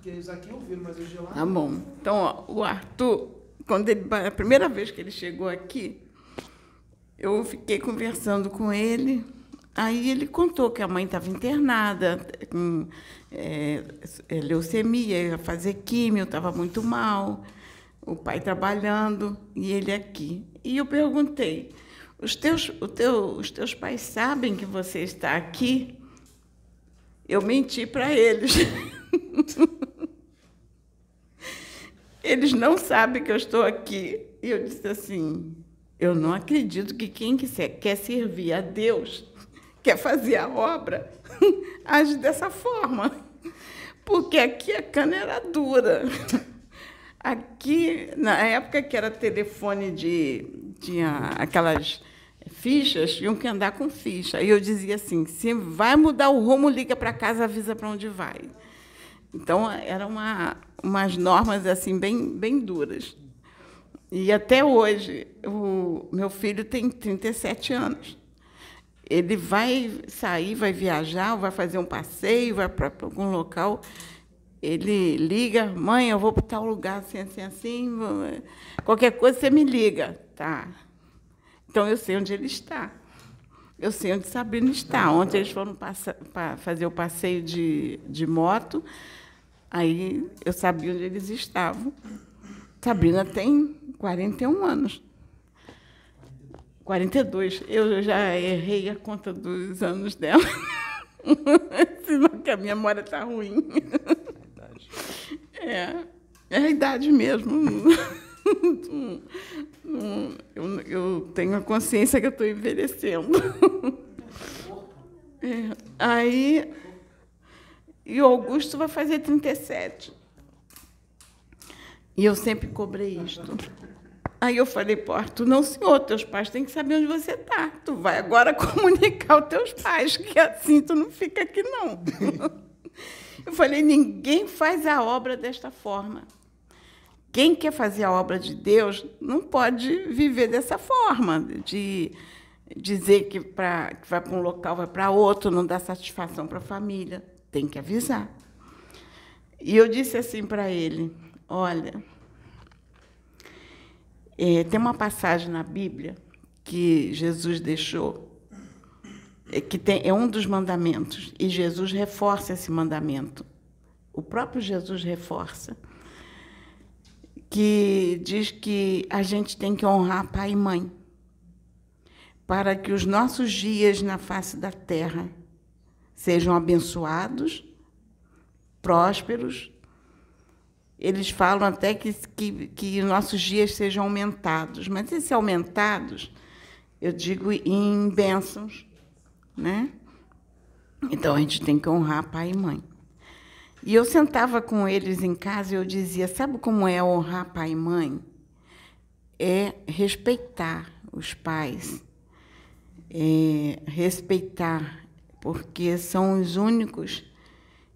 porque eles aqui ouviram, mas hoje lá. Tá bom. Então, ó, o Arthur, quando ele, a primeira vez que ele chegou aqui, eu fiquei conversando com ele. Aí ele contou que a mãe estava internada com é, leucemia, ia fazer químio, estava muito mal, o pai trabalhando e ele aqui. E eu perguntei: os teus, o teu, os teus pais sabem que você está aqui? Eu menti para eles. Eles não sabem que eu estou aqui. E eu disse assim: eu não acredito que quem quiser, quer servir a Deus, quer fazer a obra, age dessa forma. Porque aqui a cana era dura. Aqui, na época que era telefone de. tinha aquelas fichas, tinham que andar com ficha. E eu dizia assim: se vai mudar o rumo, liga para casa, avisa para onde vai. Então, eram uma, umas normas assim bem, bem duras. E até hoje, o meu filho tem 37 anos. Ele vai sair, vai viajar, vai fazer um passeio, vai para algum local. Ele liga, mãe, eu vou para tal lugar, assim, assim, assim. Qualquer coisa você me liga. Tá. Então eu sei onde ele está. Eu sei onde Sabrina está. Ontem eles foram fazer o passeio de, de moto. Aí eu sabia onde eles estavam. Sabrina tem 41 anos. 42. Eu já errei a conta dos anos dela. Senão que a minha memória está ruim. É, é a idade mesmo. Eu, eu tenho a consciência que eu estou envelhecendo. É, aí, e o Augusto vai fazer 37. E eu sempre cobrei isto. Aí eu falei para Arthur, não, senhor, teus pais têm que saber onde você está. Tu vai agora comunicar aos teus pais, que assim tu não fica aqui, não. Eu falei, ninguém faz a obra desta forma. Quem quer fazer a obra de Deus não pode viver dessa forma, de dizer que, pra, que vai para um local, vai para outro, não dá satisfação para a família. Tem que avisar. E eu disse assim para ele: olha, é, tem uma passagem na Bíblia que Jesus deixou, é, que tem, é um dos mandamentos, e Jesus reforça esse mandamento. O próprio Jesus reforça, que diz que a gente tem que honrar pai e mãe, para que os nossos dias na face da terra sejam abençoados, prósperos eles falam até que, que, que nossos dias sejam aumentados, mas esses aumentados, eu digo em bênçãos, né? Então a gente tem que honrar pai e mãe. E eu sentava com eles em casa e eu dizia: sabe como é honrar pai e mãe? É respeitar os pais, é respeitar, porque são os únicos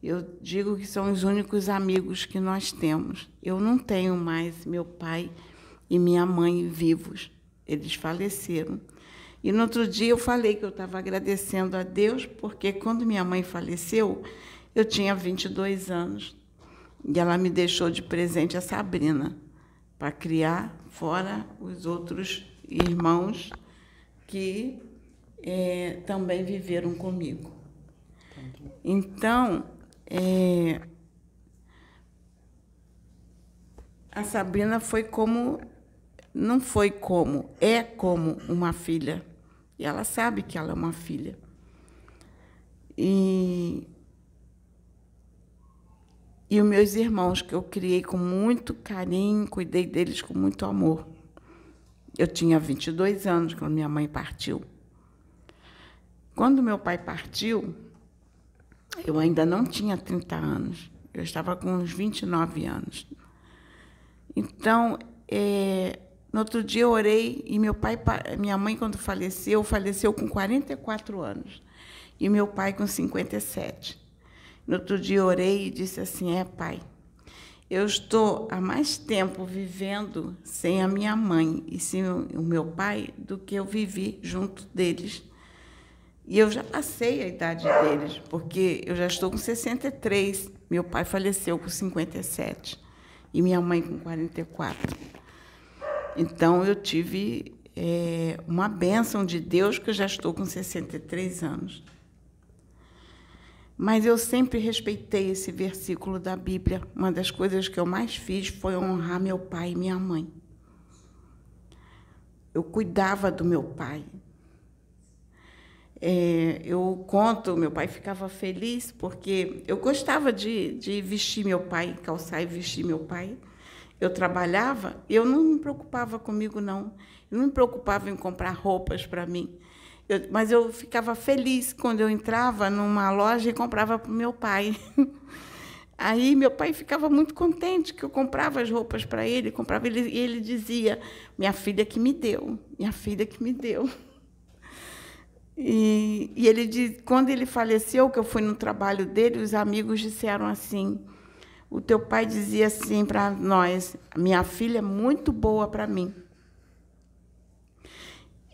eu digo que são os únicos amigos que nós temos. Eu não tenho mais meu pai e minha mãe vivos. Eles faleceram. E no outro dia eu falei que eu estava agradecendo a Deus, porque quando minha mãe faleceu, eu tinha 22 anos. E ela me deixou de presente a Sabrina, para criar fora os outros irmãos que é, também viveram comigo. Então, é, a Sabrina foi como, não foi como, é como uma filha. E ela sabe que ela é uma filha. E, e os meus irmãos, que eu criei com muito carinho, cuidei deles com muito amor. Eu tinha 22 anos quando minha mãe partiu. Quando meu pai partiu, eu ainda não tinha 30 anos, eu estava com uns 29 anos. Então, é, no outro dia eu orei e meu pai, minha mãe quando faleceu, faleceu com 44 anos e meu pai com 57. No outro dia eu orei e disse assim: "É, pai, eu estou há mais tempo vivendo sem a minha mãe e sem o meu pai do que eu vivi junto deles e eu já passei a idade deles, porque eu já estou com 63. Meu pai faleceu com 57 e minha mãe com 44. Então eu tive é, uma bênção de Deus que eu já estou com 63 anos. Mas eu sempre respeitei esse versículo da Bíblia. Uma das coisas que eu mais fiz foi honrar meu pai e minha mãe. Eu cuidava do meu pai. É, eu conto, meu pai ficava feliz porque eu gostava de, de vestir meu pai, calçar e vestir meu pai. Eu trabalhava, eu não me preocupava comigo, não. Eu não me preocupava em comprar roupas para mim. Eu, mas eu ficava feliz quando eu entrava numa loja e comprava para o meu pai. Aí meu pai ficava muito contente que eu comprava as roupas para ele, comprava ele, e ele dizia: "Minha filha que me deu, minha filha que me deu". E, e ele diz, quando ele faleceu, que eu fui no trabalho dele, os amigos disseram assim: "O teu pai dizia assim para nós: minha filha é muito boa para mim".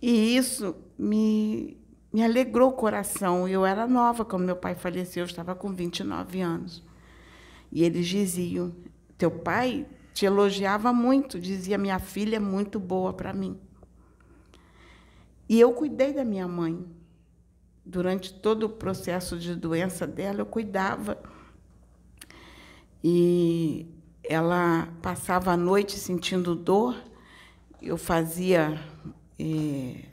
E isso me, me alegrou o coração. Eu era nova quando meu pai faleceu, eu estava com 29 anos. E eles diziam: Teu pai te elogiava muito, dizia: Minha filha é muito boa para mim. E eu cuidei da minha mãe. Durante todo o processo de doença dela, eu cuidava. E ela passava a noite sentindo dor, eu fazia é,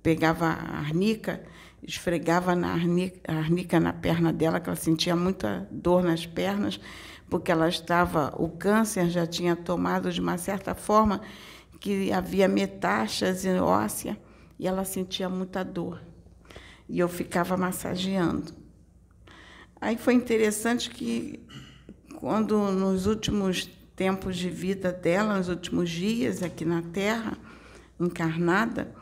pegava a arnica, esfregava na arnica, a arnica na perna dela, que ela sentia muita dor nas pernas, porque ela estava, o câncer já tinha tomado de uma certa forma que havia metástase óssea e ela sentia muita dor. E eu ficava massageando. Aí foi interessante que quando nos últimos tempos de vida dela, nos últimos dias aqui na Terra, encarnada,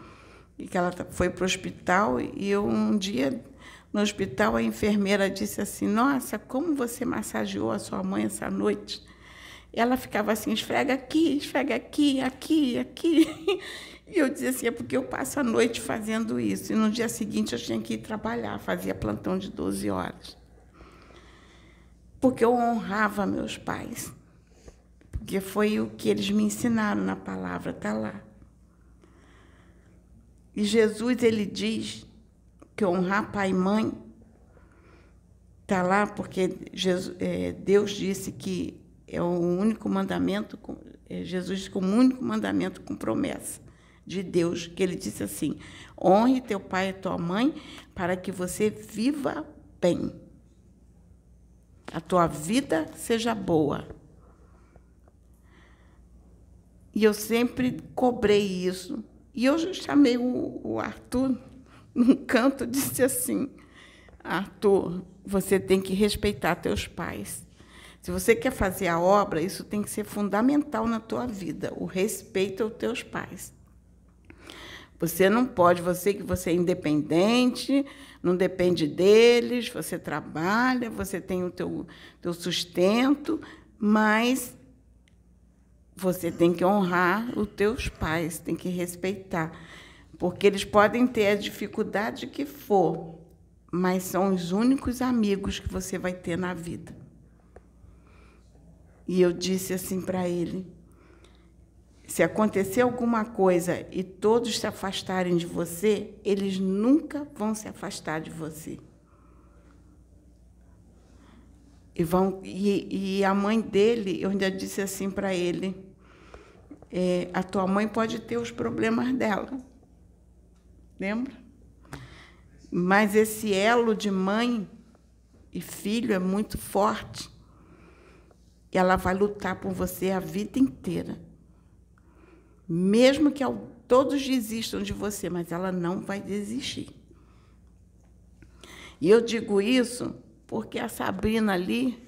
e que ela foi para o hospital, e eu um dia no hospital a enfermeira disse assim: "Nossa, como você massageou a sua mãe essa noite?" Ela ficava assim: "Esfrega aqui, esfrega aqui, aqui, aqui". E eu dizia assim: "É porque eu passo a noite fazendo isso". E no dia seguinte eu tinha que ir trabalhar, fazia plantão de 12 horas. Porque eu honrava meus pais. Porque foi o que eles me ensinaram na palavra, tá lá. E Jesus ele diz que honrar pai e mãe está lá porque Jesus, é, Deus disse que é o único mandamento, é, Jesus com o único mandamento com promessa de Deus, que ele disse assim: honre teu pai e tua mãe para que você viva bem. A tua vida seja boa. E eu sempre cobrei isso e eu chamei o, o Arthur num canto e disse assim: Arthur, você tem que respeitar teus pais. Se você quer fazer a obra, isso tem que ser fundamental na tua vida, o respeito aos teus pais. Você não pode, você que você é independente, não depende deles, você trabalha, você tem o teu, teu sustento, mas você tem que honrar os teus pais, tem que respeitar, porque eles podem ter a dificuldade que for, mas são os únicos amigos que você vai ter na vida. E eu disse assim para ele: se acontecer alguma coisa e todos se afastarem de você, eles nunca vão se afastar de você. E, vão, e, e a mãe dele, eu ainda disse assim para ele: é, a tua mãe pode ter os problemas dela. Lembra? Mas esse elo de mãe e filho é muito forte. E ela vai lutar por você a vida inteira. Mesmo que todos desistam de você, mas ela não vai desistir. E eu digo isso porque a Sabrina ali.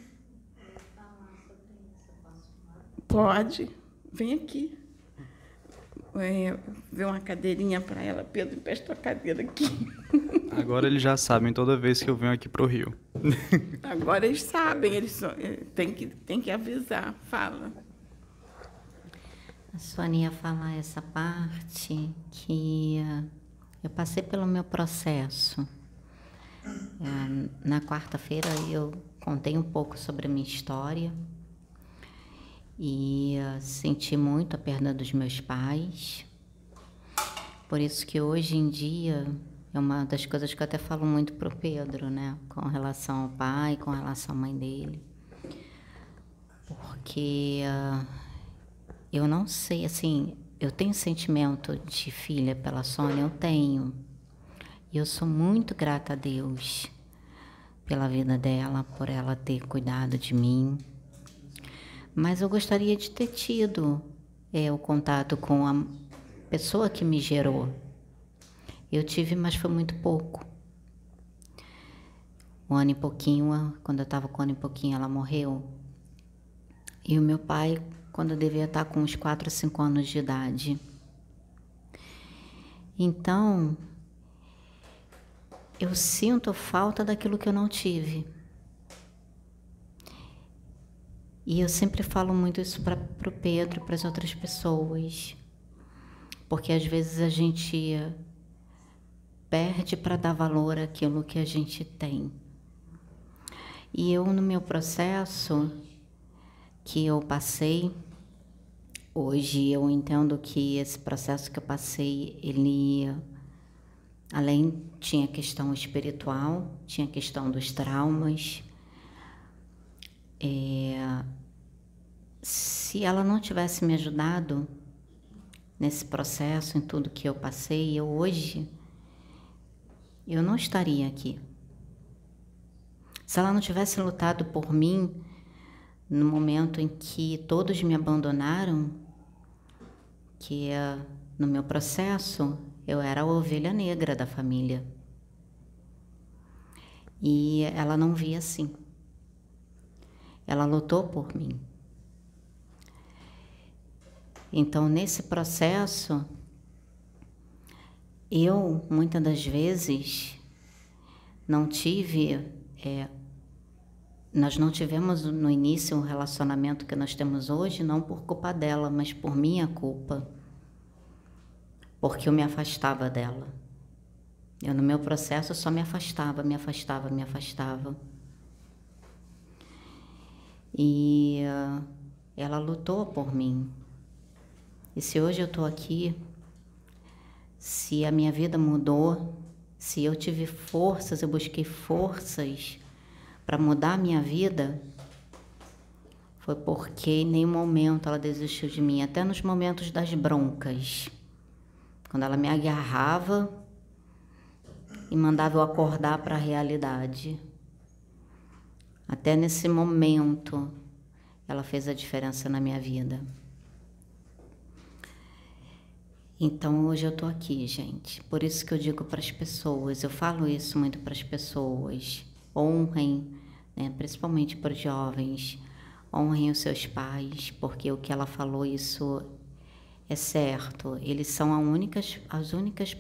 Pode. Vem aqui. É, ver uma cadeirinha para ela. Pedro, empresta a cadeira aqui. Agora eles já sabem toda vez que eu venho aqui para o Rio. Agora eles sabem, eles só, é, tem, que, tem que avisar. Fala. A Sônia ia falar essa parte que uh, eu passei pelo meu processo. É, na quarta-feira eu contei um pouco sobre a minha história e uh, senti muito a perda dos meus pais. Por isso que hoje em dia é uma das coisas que eu até falo muito pro Pedro, né, com relação ao pai, com relação à mãe dele. Porque uh, eu não sei, assim, eu tenho sentimento de filha pela Sônia, eu tenho. E eu sou muito grata a Deus pela vida dela, por ela ter cuidado de mim. Mas eu gostaria de ter tido é, o contato com a pessoa que me gerou. Eu tive, mas foi muito pouco. Um ano e pouquinho, quando eu estava com um ano e pouquinho, ela morreu. E o meu pai, quando eu devia estar com uns 4 ou 5 anos de idade. Então, eu sinto falta daquilo que eu não tive. E eu sempre falo muito isso para o Pedro e para as outras pessoas, porque às vezes a gente perde para dar valor àquilo que a gente tem. E eu, no meu processo que eu passei, hoje eu entendo que esse processo que eu passei, ele Além, tinha questão espiritual, tinha questão dos traumas. É, se ela não tivesse me ajudado nesse processo, em tudo que eu passei, eu hoje, eu não estaria aqui. Se ela não tivesse lutado por mim no momento em que todos me abandonaram, que é no meu processo, eu era a ovelha negra da família. E ela não via assim. Ela lutou por mim. Então, nesse processo, eu, muitas das vezes, não tive. É, nós não tivemos no início um relacionamento que nós temos hoje, não por culpa dela, mas por minha culpa porque eu me afastava dela. Eu, no meu processo, só me afastava, me afastava, me afastava. E uh, ela lutou por mim. E se hoje eu estou aqui, se a minha vida mudou, se eu tive forças, eu busquei forças para mudar a minha vida, foi porque em nenhum momento ela desistiu de mim, até nos momentos das broncas. Quando ela me agarrava e mandava eu acordar para a realidade. Até nesse momento, ela fez a diferença na minha vida. Então hoje eu tô aqui, gente. Por isso que eu digo para as pessoas, eu falo isso muito para as pessoas. Honrem, né, principalmente para os jovens, honrem os seus pais, porque o que ela falou isso é certo, eles são únicas, as únicas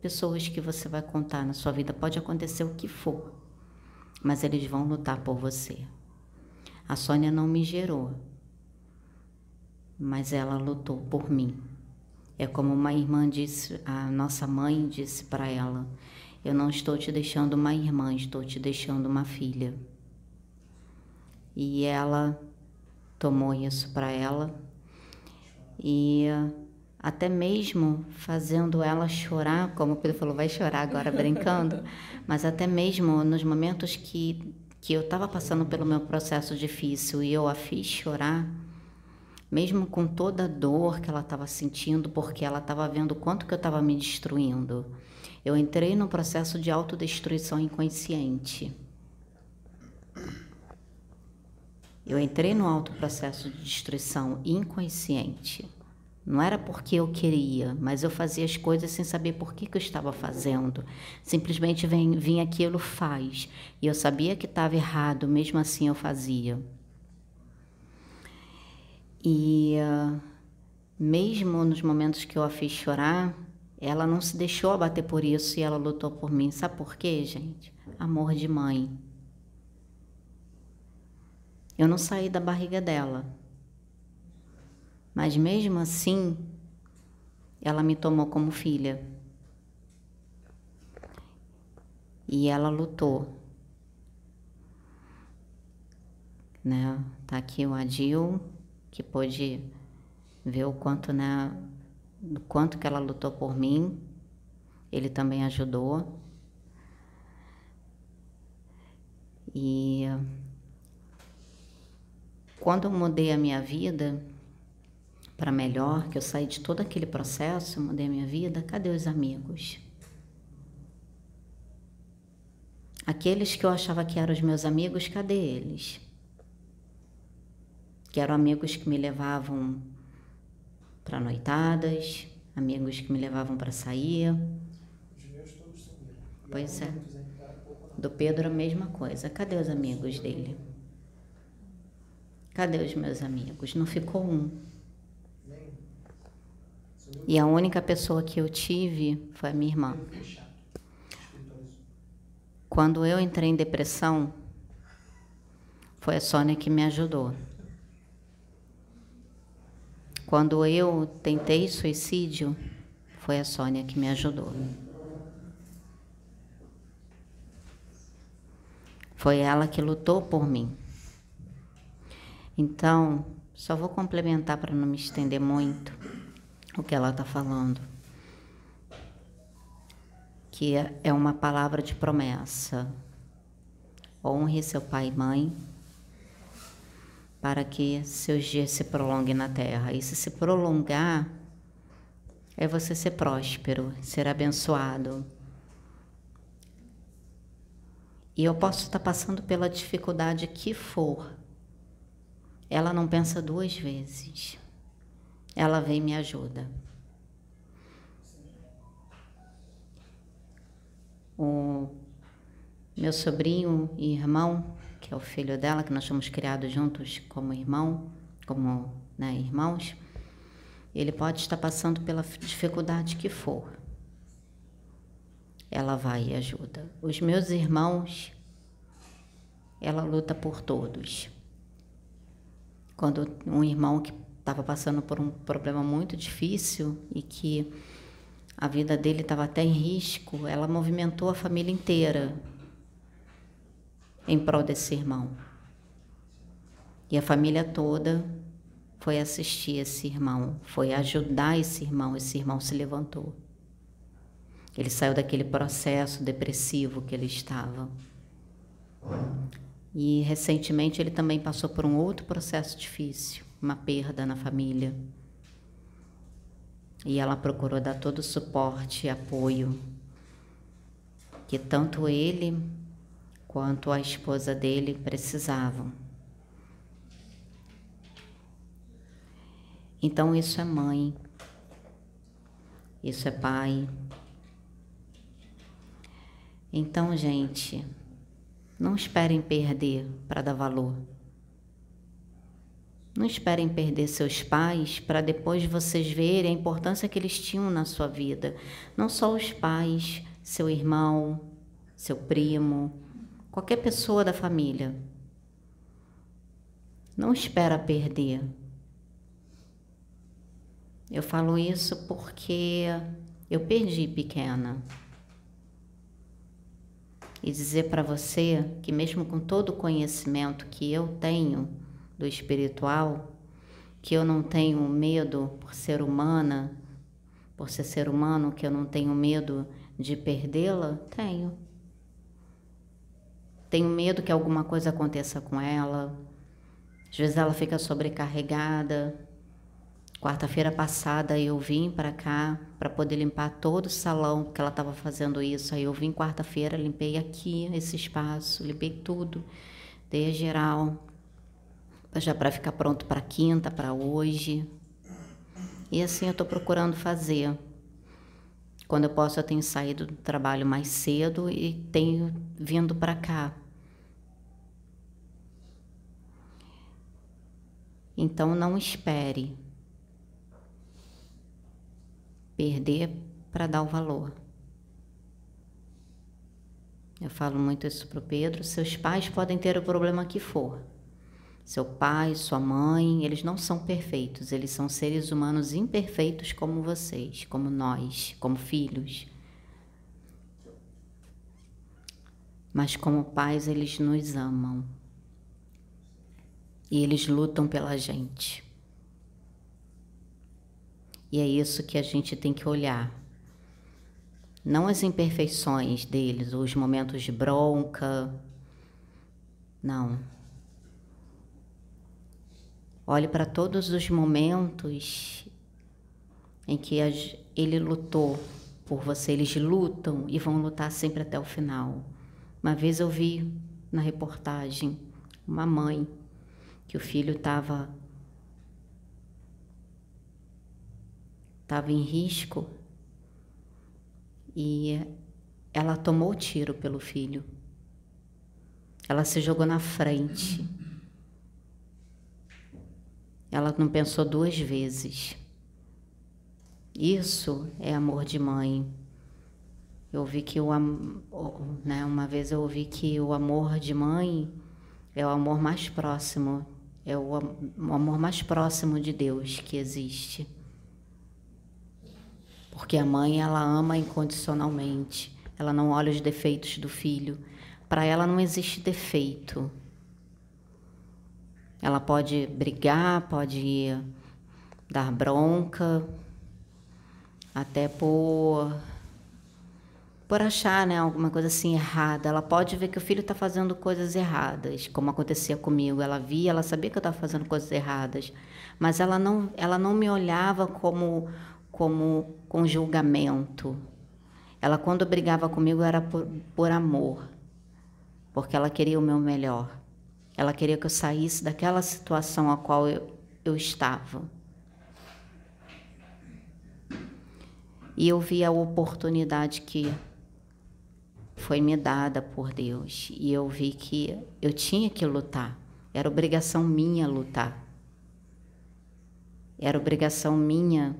pessoas que você vai contar na sua vida. Pode acontecer o que for, mas eles vão lutar por você. A Sônia não me gerou, mas ela lutou por mim. É como uma irmã disse, a nossa mãe disse para ela: Eu não estou te deixando uma irmã, estou te deixando uma filha. E ela tomou isso para ela e até mesmo fazendo ela chorar, como o Pedro falou, vai chorar agora brincando, mas até mesmo nos momentos que, que eu estava passando pelo meu processo difícil e eu a fiz chorar, mesmo com toda a dor que ela estava sentindo, porque ela estava vendo o quanto que eu estava me destruindo, eu entrei no processo de autodestruição inconsciente. Eu entrei no alto processo de destruição inconsciente. Não era porque eu queria, mas eu fazia as coisas sem saber por que, que eu estava fazendo. Simplesmente vem, vinha aquilo, faz. E eu sabia que estava errado, mesmo assim eu fazia. E uh, mesmo nos momentos que eu a fiz chorar, ela não se deixou abater por isso e ela lutou por mim. Sabe por quê, gente? Amor de mãe. Eu não saí da barriga dela. Mas mesmo assim, ela me tomou como filha. E ela lutou. Né? Tá aqui o Adil, que pôde ver o quanto, né, do quanto que ela lutou por mim. Ele também ajudou. E quando eu mudei a minha vida para melhor, que eu saí de todo aquele processo, mudei a minha vida, cadê os amigos? Aqueles que eu achava que eram os meus amigos, cadê eles? Que eram amigos que me levavam para noitadas, amigos que me levavam para sair. Pois é. Do Pedro a mesma coisa. Cadê os amigos dele? Cadê os meus amigos? Não ficou um. E a única pessoa que eu tive foi a minha irmã. Quando eu entrei em depressão, foi a Sônia que me ajudou. Quando eu tentei suicídio, foi a Sônia que me ajudou. Foi ela que lutou por mim. Então, só vou complementar para não me estender muito o que ela está falando que é uma palavra de promessa. Honre seu pai e mãe para que seus dias se prolonguem na terra. E se se prolongar, é você ser próspero, ser abençoado. E eu posso estar passando pela dificuldade que for. Ela não pensa duas vezes. Ela vem e me ajuda. o meu sobrinho e irmão, que é o filho dela, que nós fomos criados juntos como irmão, como né, irmãos, ele pode estar passando pela dificuldade que for. Ela vai e ajuda. Os meus irmãos, ela luta por todos. Quando um irmão que estava passando por um problema muito difícil e que a vida dele estava até em risco, ela movimentou a família inteira em prol desse irmão. E a família toda foi assistir esse irmão, foi ajudar esse irmão, esse irmão se levantou. Ele saiu daquele processo depressivo que ele estava. E recentemente ele também passou por um outro processo difícil, uma perda na família. E ela procurou dar todo o suporte e apoio que tanto ele quanto a esposa dele precisavam. Então, isso é mãe, isso é pai. Então, gente, não esperem perder para dar valor. Não esperem perder seus pais para depois vocês verem a importância que eles tinham na sua vida. Não só os pais, seu irmão, seu primo, qualquer pessoa da família. Não espera perder. Eu falo isso porque eu perdi pequena. E dizer para você que mesmo com todo o conhecimento que eu tenho, do espiritual, que eu não tenho medo por ser humana, por ser ser humano, que eu não tenho medo de perdê-la? Tenho. Tenho medo que alguma coisa aconteça com ela. Às vezes ela fica sobrecarregada. Quarta-feira passada eu vim para cá para poder limpar todo o salão, porque ela estava fazendo isso. Aí eu vim quarta-feira, limpei aqui esse espaço, limpei tudo, dei geral, já para ficar pronto para quinta, para hoje. E assim eu estou procurando fazer. Quando eu posso, eu tenho saído do trabalho mais cedo e tenho vindo para cá. Então não espere perder para dar o valor. Eu falo muito isso para o Pedro. Seus pais podem ter o problema que for. Seu pai, sua mãe, eles não são perfeitos, eles são seres humanos imperfeitos como vocês, como nós, como filhos. mas como pais eles nos amam. E eles lutam pela gente. E é isso que a gente tem que olhar. Não as imperfeições deles, os momentos de bronca. Não. Olhe para todos os momentos em que ele lutou por você. Eles lutam e vão lutar sempre até o final. Uma vez eu vi na reportagem uma mãe que o filho estava estava em risco e ela tomou tiro pelo filho. Ela se jogou na frente. Ela não pensou duas vezes. Isso é amor de mãe. Eu ouvi que o né, uma vez eu ouvi que o amor de mãe é o amor mais próximo, é o, amor mais próximo de Deus que existe. Porque a mãe ela ama incondicionalmente. Ela não olha os defeitos do filho. Para ela não existe defeito. Ela pode brigar, pode dar bronca, até por por achar né, alguma coisa assim errada. Ela pode ver que o filho está fazendo coisas erradas, como acontecia comigo. Ela via, ela sabia que eu estava fazendo coisas erradas, mas ela não, ela não me olhava como, como com julgamento. Ela, quando brigava comigo, era por, por amor, porque ela queria o meu melhor. Ela queria que eu saísse daquela situação a qual eu, eu estava. E eu vi a oportunidade que foi me dada por Deus. E eu vi que eu tinha que lutar. Era obrigação minha lutar. Era obrigação minha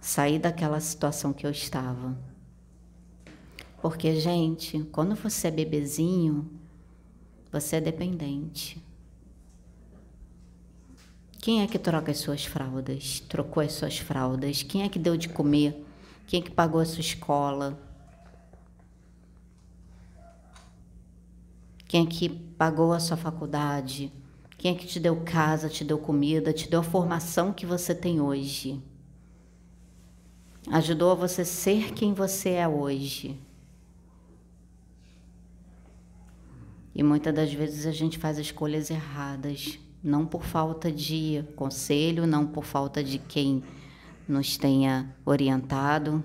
sair daquela situação que eu estava. Porque, gente, quando você é bebezinho, você é dependente. Quem é que troca as suas fraldas? Trocou as suas fraldas? Quem é que deu de comer? Quem é que pagou a sua escola? Quem é que pagou a sua faculdade? Quem é que te deu casa, te deu comida, te deu a formação que você tem hoje? Ajudou a você ser quem você é hoje. E muitas das vezes a gente faz escolhas erradas não por falta de conselho, não por falta de quem nos tenha orientado,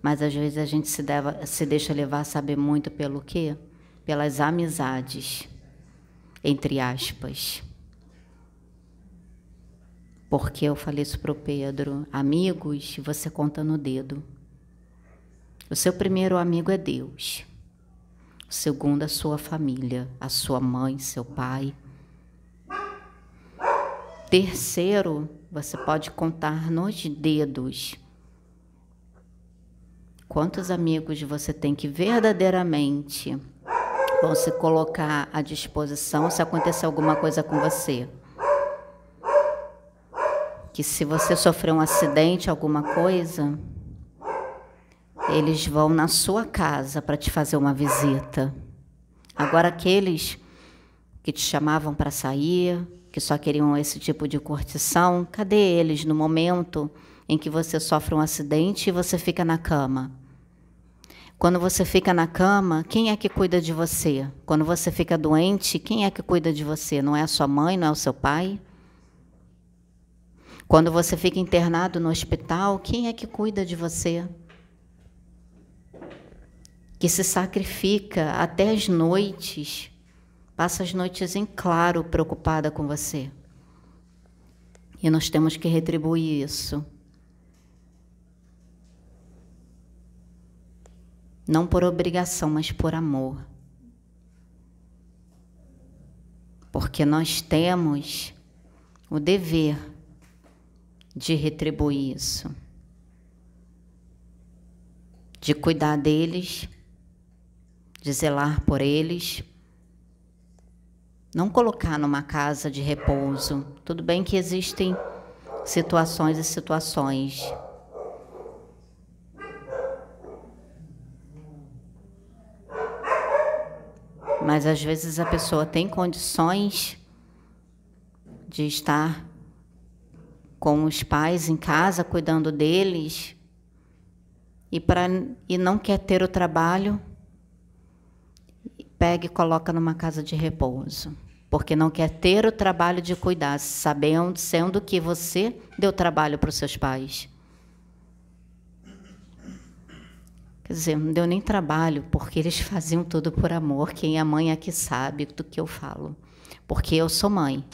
mas às vezes a gente se, deva, se deixa levar a saber muito pelo quê? Pelas amizades, entre aspas. Porque eu falei isso para o Pedro, amigos, você conta no dedo. O seu primeiro amigo é Deus. Segundo, a sua família, a sua mãe, seu pai, Terceiro, você pode contar nos dedos. Quantos amigos você tem que verdadeiramente vão se colocar à disposição se acontecer alguma coisa com você? Que se você sofrer um acidente, alguma coisa, eles vão na sua casa para te fazer uma visita. Agora, aqueles que te chamavam para sair, que só queriam esse tipo de curtição, cadê eles no momento em que você sofre um acidente e você fica na cama? Quando você fica na cama, quem é que cuida de você? Quando você fica doente, quem é que cuida de você? Não é a sua mãe, não é o seu pai? Quando você fica internado no hospital, quem é que cuida de você? Que se sacrifica até as noites passa as noites em claro preocupada com você. E nós temos que retribuir isso. Não por obrigação, mas por amor. Porque nós temos o dever de retribuir isso, de cuidar deles, de zelar por eles, não colocar numa casa de repouso. Tudo bem que existem situações e situações. Mas às vezes a pessoa tem condições de estar com os pais em casa, cuidando deles, e, pra, e não quer ter o trabalho, pega e coloca numa casa de repouso. Porque não quer ter o trabalho de cuidar, sabendo sendo que você deu trabalho para os seus pais. Quer dizer, não deu nem trabalho, porque eles faziam tudo por amor. Quem é mãe aqui sabe do que eu falo. Porque eu sou mãe.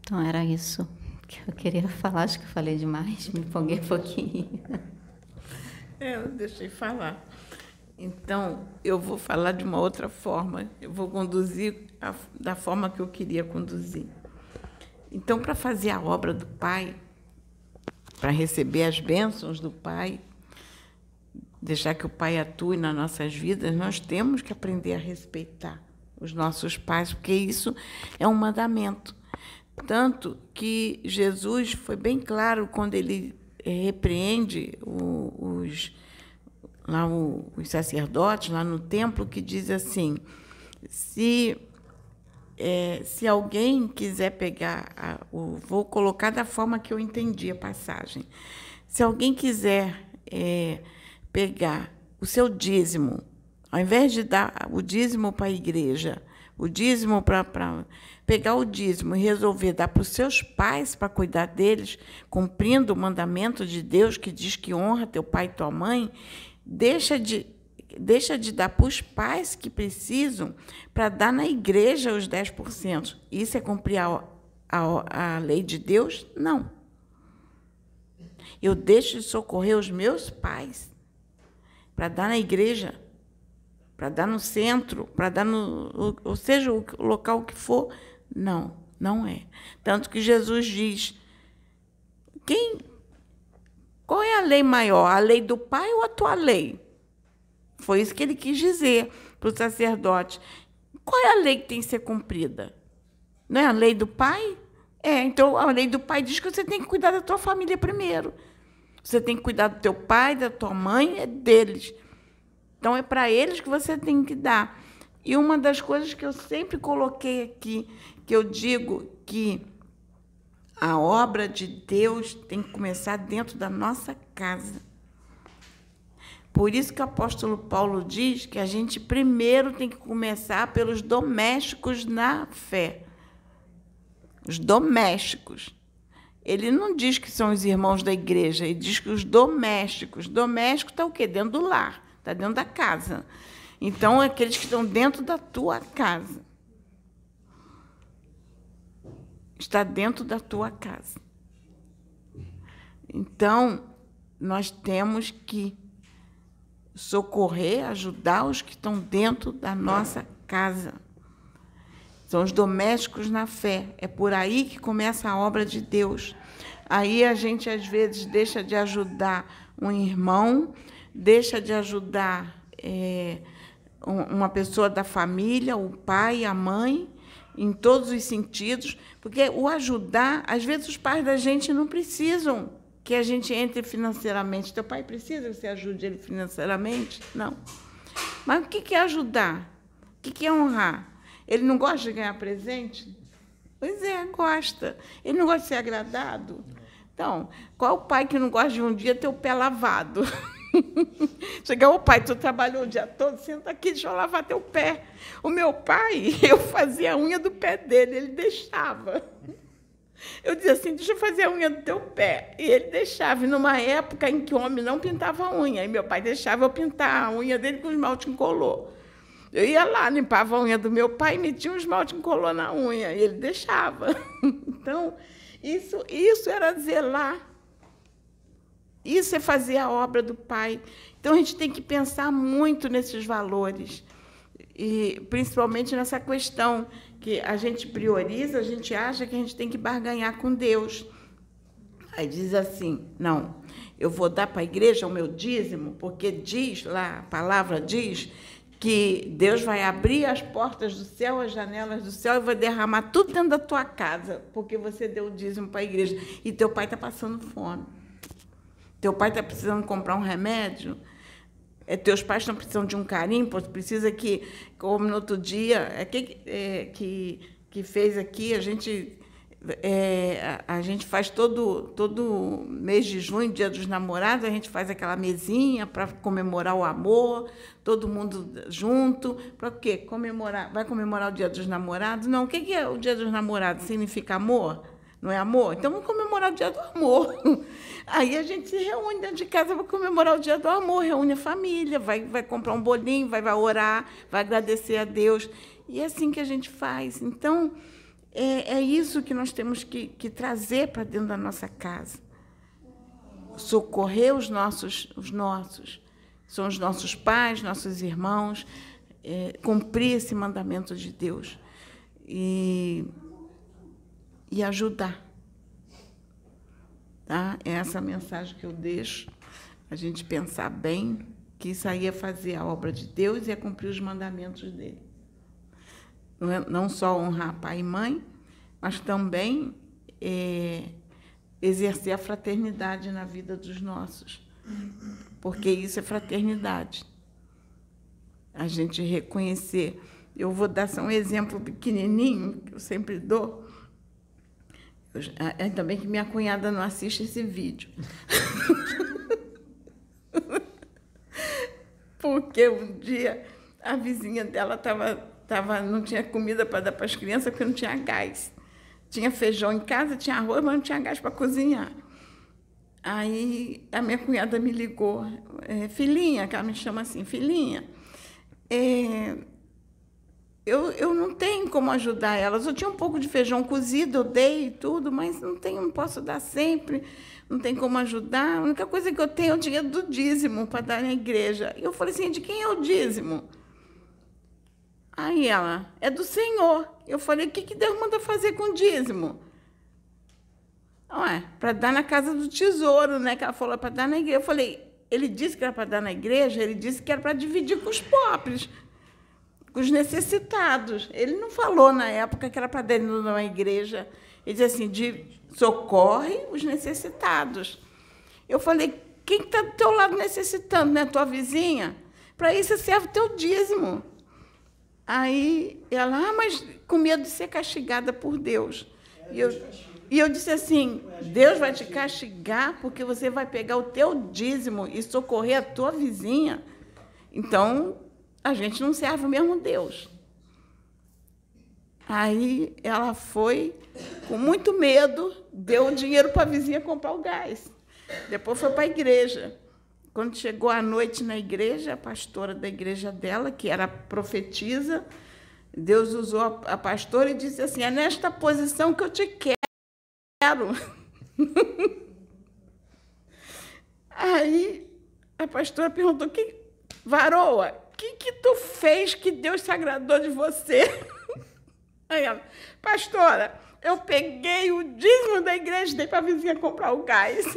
Então era isso que eu queria falar. Acho que eu falei demais, me empolguei um pouquinho. É, eu deixei falar. Então, eu vou falar de uma outra forma. Eu vou conduzir a, da forma que eu queria conduzir. Então, para fazer a obra do Pai, para receber as bênçãos do Pai, deixar que o Pai atue nas nossas vidas, nós temos que aprender a respeitar os nossos pais, porque isso é um mandamento. Tanto que Jesus foi bem claro quando ele eh, repreende os, lá os sacerdotes, lá no templo, que diz assim: se, é, se alguém quiser pegar, a, o, vou colocar da forma que eu entendi a passagem, se alguém quiser é, pegar o seu dízimo, ao invés de dar o dízimo para a igreja, o dízimo para pegar o dízimo e resolver dar para os seus pais para cuidar deles, cumprindo o mandamento de Deus que diz que honra teu pai e tua mãe, deixa de deixa de dar para os pais que precisam para dar na igreja os 10%. Isso é cumprir a, a, a lei de Deus? Não. Eu deixo de socorrer os meus pais para dar na igreja, para dar no centro, para dar no. Ou seja, o local que for, não, não é. Tanto que Jesus diz: quem, qual é a lei maior, a lei do pai ou a tua lei? Foi isso que ele quis dizer para o sacerdote. Qual é a lei que tem que ser cumprida? Não é a lei do pai? É, então a lei do pai diz que você tem que cuidar da tua família primeiro. Você tem que cuidar do teu pai, da tua mãe, é deles. Então é para eles que você tem que dar. E uma das coisas que eu sempre coloquei aqui, que eu digo que a obra de Deus tem que começar dentro da nossa casa. Por isso que o apóstolo Paulo diz que a gente primeiro tem que começar pelos domésticos na fé. Os domésticos. Ele não diz que são os irmãos da igreja, ele diz que os domésticos. Doméstico está o quê? Dentro do lar, está dentro da casa. Então, aqueles que estão dentro da tua casa. Está dentro da tua casa. Então, nós temos que socorrer, ajudar os que estão dentro da nossa casa. São os domésticos na fé. É por aí que começa a obra de Deus. Aí a gente, às vezes, deixa de ajudar um irmão, deixa de ajudar. É, uma pessoa da família, o pai, a mãe, em todos os sentidos, porque o ajudar, às vezes os pais da gente não precisam que a gente entre financeiramente. Teu pai precisa que você ajude ele financeiramente? Não. Mas o que é ajudar? O que é honrar? Ele não gosta de ganhar presente? Pois é, gosta. Ele não gosta de ser agradado? Então, qual é o pai que não gosta de um dia ter o pé lavado? Chegar, o pai, tu trabalhou o dia todo, senta aqui, deixa eu lavar teu pé. O meu pai, eu fazia a unha do pé dele, ele deixava. Eu dizia assim, deixa eu fazer a unha do teu pé. E ele deixava, e numa época em que o homem não pintava a unha, e meu pai deixava eu pintar a unha dele com esmalte incolor. Eu ia lá, limpava a unha do meu pai e metia um esmalte incolor na unha, e ele deixava. Então, isso, isso era zelar isso é fazer a obra do Pai. Então a gente tem que pensar muito nesses valores. E principalmente nessa questão que a gente prioriza, a gente acha que a gente tem que barganhar com Deus. Aí diz assim: não, eu vou dar para a igreja o meu dízimo, porque diz lá, a palavra diz que Deus vai abrir as portas do céu, as janelas do céu e vai derramar tudo dentro da tua casa, porque você deu o dízimo para a igreja e teu pai está passando fome. Teu pai está precisando comprar um remédio. É, teus pais estão precisando de um carinho, precisa que, como no outro dia, é, que, é, que, que fez aqui, a gente é, a, a, gente faz todo, todo mês de junho, dia dos namorados, a gente faz aquela mesinha para comemorar o amor, todo mundo junto. Para quê? Comemorar. Vai comemorar o dia dos namorados? Não, o que é o dia dos namorados? Significa amor? Não é amor? Então vamos comemorar o dia do amor. Aí a gente se reúne dentro de casa para comemorar o dia do amor, reúne a família, vai, vai comprar um bolinho, vai, vai orar, vai agradecer a Deus. E é assim que a gente faz. Então, é, é isso que nós temos que, que trazer para dentro da nossa casa. Socorrer os nossos, os nossos. São os nossos pais, nossos irmãos, é, cumprir esse mandamento de Deus. E, e ajudar. Tá? É essa mensagem que eu deixo, a gente pensar bem que isso aí é fazer a obra de Deus e é cumprir os mandamentos dele. Não, é, não só honrar pai e mãe, mas também é, exercer a fraternidade na vida dos nossos, porque isso é fraternidade. A gente reconhecer. Eu vou dar só um exemplo pequenininho, que eu sempre dou. Eu, ainda bem que minha cunhada não assiste esse vídeo. porque um dia a vizinha dela tava, tava, não tinha comida para dar para as crianças porque não tinha gás. Tinha feijão em casa, tinha arroz, mas não tinha gás para cozinhar. Aí a minha cunhada me ligou, é, filhinha, que ela me chama assim, filhinha, é, eu, eu não tenho como ajudar elas. Eu tinha um pouco de feijão cozido, eu dei tudo, mas não tenho, não posso dar sempre, não tem como ajudar. A única coisa que eu tenho é o dinheiro do dízimo para dar na igreja. E eu falei assim, de quem é o dízimo? Aí ela, é do Senhor. Eu falei, o que, que Deus manda fazer com o dízimo? Não é, para dar na casa do tesouro, né? Que ela falou para dar na igreja. Eu falei, ele disse que era para dar na igreja, ele disse que era para dividir com os pobres, os necessitados. Ele não falou na época que era para dar na igreja. Ele disse assim, de, socorre os necessitados. Eu falei, quem está do teu lado necessitando, né? Tua vizinha? Para isso serve o teu dízimo. Aí ela, ah, mas com medo de ser castigada por Deus. E eu, e eu disse assim: Deus vai te castigar porque você vai pegar o teu dízimo e socorrer a tua vizinha. Então, a gente não serve o mesmo Deus. Aí ela foi, com muito medo, deu o dinheiro para a vizinha comprar o gás. Depois foi para a igreja. Quando chegou à noite na igreja, a pastora da igreja dela, que era profetisa, Deus usou a pastora e disse assim: é nesta posição que eu te quero. Aí a pastora perguntou: que, Varoa, que, que tu fez que Deus se agradou de você? Aí ela, pastora, eu peguei o dízimo da igreja e dei para a vizinha comprar o gás.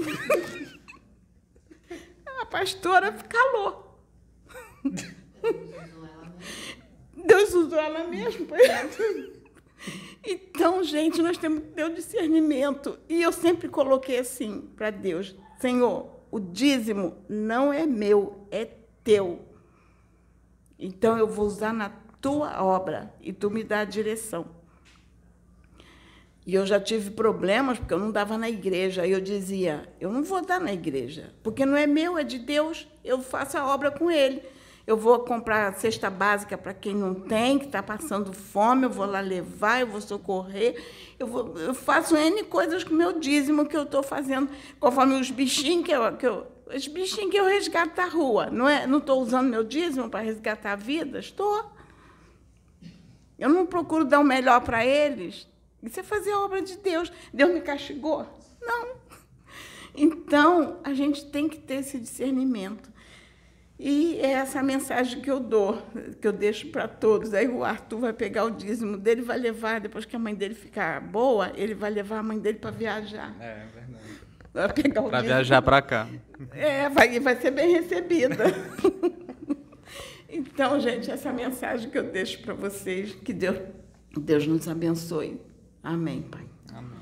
A pastora calou. Deus usou ela mesmo. Então, gente, nós temos que ter o discernimento. E eu sempre coloquei assim para Deus: Senhor, o dízimo não é meu, é teu. Então eu vou usar na tua obra e tu me dá a direção. E eu já tive problemas porque eu não dava na igreja. Aí eu dizia: eu não vou dar na igreja, porque não é meu, é de Deus. Eu faço a obra com Ele. Eu vou comprar cesta básica para quem não tem, que está passando fome, eu vou lá levar, eu vou socorrer. Eu, vou, eu faço N coisas com o meu dízimo que eu estou fazendo, conforme os bichinhos que eu, que eu. Os bichinhos que eu resgato da rua. Não é? Não estou usando meu dízimo para resgatar vidas? Estou. Eu não procuro dar o melhor para eles. Isso é fazer a obra de Deus. Deus me castigou? Não. Então, a gente tem que ter esse discernimento. E é essa mensagem que eu dou, que eu deixo para todos. Aí o Arthur vai pegar o dízimo dele, vai levar, depois que a mãe dele ficar boa, ele vai levar a mãe dele para viajar. É, é verdade. Para viajar para cá. É, vai, vai ser bem recebida. então, gente, essa é a mensagem que eu deixo para vocês. Que Deus, Deus nos abençoe. Amém, Pai. Amém.